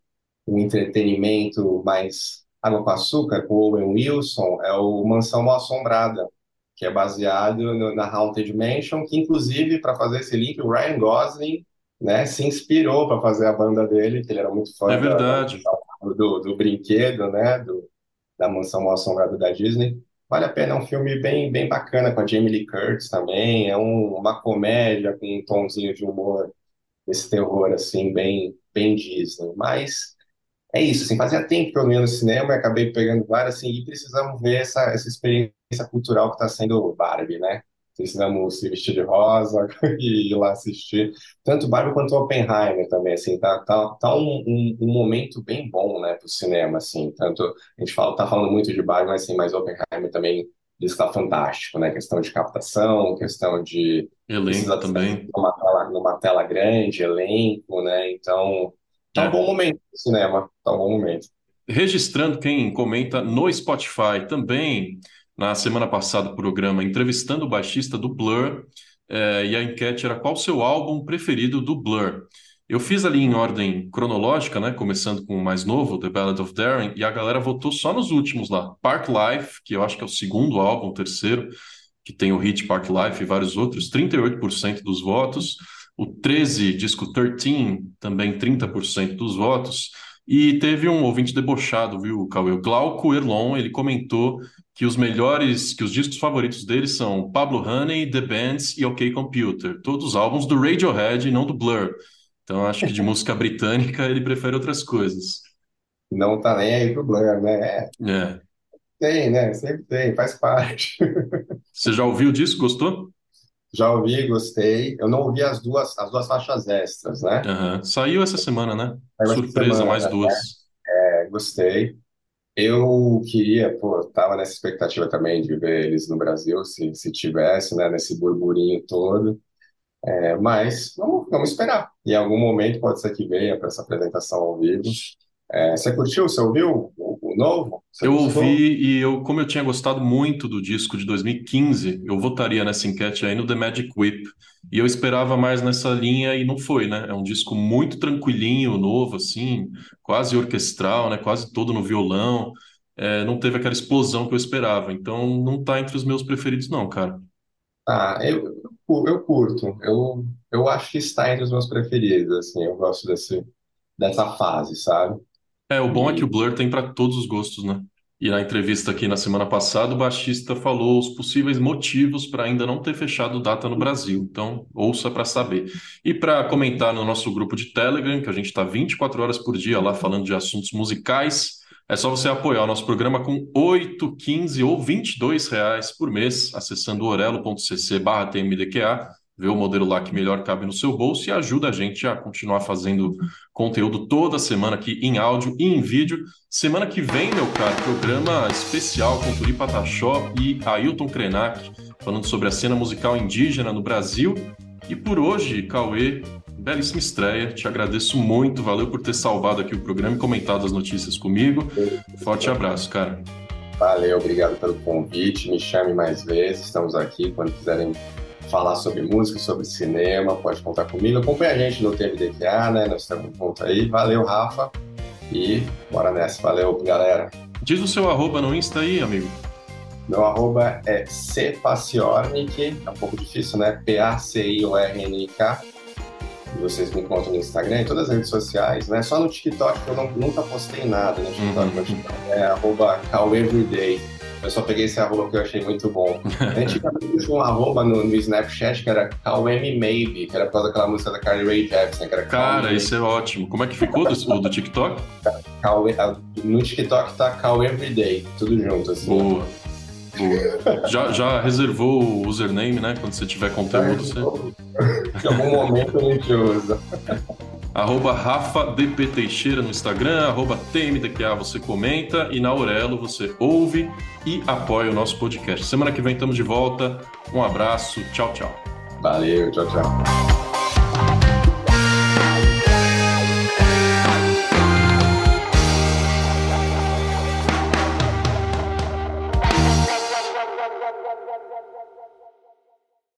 um entretenimento mais água com açúcar, com o Owen Wilson, é o Mansão Mal Assombrada, que é baseado no- na Haunted Mansion, que inclusive, para fazer esse link, o Ryan Gosling, né, se inspirou para fazer a banda dele, que ele era muito fã É da- verdade. do, do brinquedo, né, do, da Mansão Mal Assombrada da Disney. Vale a pena, é um filme bem, bem bacana, com a Jamie Lee Curtis também, é um- uma comédia com um tonzinho de humor, esse terror, assim, bem, bem Disney, mas... É isso, assim, fazia tempo que eu não ia no cinema e acabei pegando várias, assim, e precisamos ver essa, essa experiência cultural que está sendo Barbie, né? Precisamos se vestir de rosa e ir lá assistir. Tanto Barbie quanto Oppenheimer também, assim, tá, tá, tá um, um, um momento bem bom, né, pro cinema, assim, tanto, a gente fala, tá falando muito de Barbie, mas, assim, mas Oppenheimer também diz que tá fantástico, né, questão de captação, questão de Elenco também. numa tela, numa tela grande, elenco, né, então, tá É. um bom momento pro cinema, tá um bom momento. Registrando quem comenta no Spotify também, na semana passada, o programa entrevistando o baixista do Blur, eh, e a enquete era qual o seu álbum preferido do Blur. Eu fiz ali em ordem cronológica, né? Começando com o mais novo, The Ballad of Darren, e a galera votou só nos últimos lá. Park Life, que eu acho que é o segundo álbum, o terceiro, que tem o hit Park Life e vários outros, 38% dos votos. O 13, disco 13, também 30% dos votos. E teve um ouvinte debochado, viu, Cauê? O Glauco Erlon, ele comentou que os melhores, que os discos favoritos dele são Pablo Honey, The Bands e OK Computer. Todos os álbuns do Radiohead e não do Blur. Então acho que de música britânica ele prefere outras coisas. Não tá nem aí pro Blur, né? É, tem, né? Sempre tem, faz parte. Você já ouviu o disco? Gostou? Já ouvi, gostei. Eu não ouvi as duas, as duas faixas extras, né? Aham. Saiu essa semana, né? Saiu Surpresa, semana, mais né? duas. É, gostei. Eu queria, pô, tava nessa expectativa também de ver eles no Brasil, se, se tivesse, né, nesse burburinho todo. É, mas vamos, vamos esperar. Em algum momento pode ser que venha para essa apresentação ao vivo. É, você curtiu? Você ouviu novo? Você Eu gostou? ouvi e eu, como eu tinha gostado muito do disco de 2015, eu votaria nessa enquete aí no The Magic Whip. E eu esperava mais nessa linha e não foi, né? É um disco muito tranquilinho, novo, assim, quase orquestral, né? Quase todo no violão. É, não teve aquela explosão que eu esperava. Então não tá entre os meus preferidos, não, cara. Ah, eu, eu curto. Eu, eu acho que está entre os meus preferidos, assim. Eu gosto desse, dessa fase, sabe? É, o bom é que o E Blur tem para todos os gostos, né? E na entrevista aqui na semana passada, o baixista falou os possíveis motivos para ainda não ter fechado data no Brasil. Então, ouça para saber. E para comentar no nosso grupo de Telegram, que a gente está 24 horas por dia lá falando de assuntos musicais, é só você apoiar o nosso programa com 8, 15 ou 22 reais por mês, acessando orelo.cc TMDQA, vê o modelo lá que melhor cabe no seu bolso e ajuda a gente a continuar fazendo conteúdo toda semana aqui em áudio e em vídeo. Semana que vem, meu caro, programa especial com Turi Pataxó e Ailton Krenak, falando sobre a cena musical indígena no Brasil. E por hoje, Cauê, belíssima estreia. Te agradeço muito, valeu por ter salvado aqui o programa e comentado as notícias comigo. Forte abraço, cara. valeu, obrigado pelo convite. Me chame mais vezes. Estamos aqui quando quiserem falar sobre música, sobre cinema, pode contar comigo. Acompanha a gente no TMDQA, né? Nós estamos juntos aí. Valeu, Rafa. E bora nessa. Valeu, galera. Diz o seu arroba no Insta aí, amigo. Meu arroba é cpaciornik, é um pouco difícil, né? P-A-C-I-O-R-N-I-K. E vocês me encontram no Instagram e todas as redes sociais, né? Só no TikTok, que eu não- nunca postei nada no TikTok. Uhum. É arroba caueveryday. Eu só peguei esse arroba que eu achei muito bom. Antigamente tinha um arroba no, no Snapchat que era cauemmaybe, que era por causa daquela música da Carly Rae Jepsen, que era Cara, isso é ótimo. Como é que ficou do, do TikTok? No TikTok tá caueveryday, tudo junto, assim. Boa. Boa. Já, já reservou o username, né? Quando você tiver conteúdo, você... Em algum momento a gente usa. arroba Rafa DP Teixeira no Instagram, arroba TMDQA você comenta e na Aurelo você ouve e apoia o nosso podcast. Semana que vem estamos de volta. Um abraço, tchau, tchau. Valeu, tchau, tchau.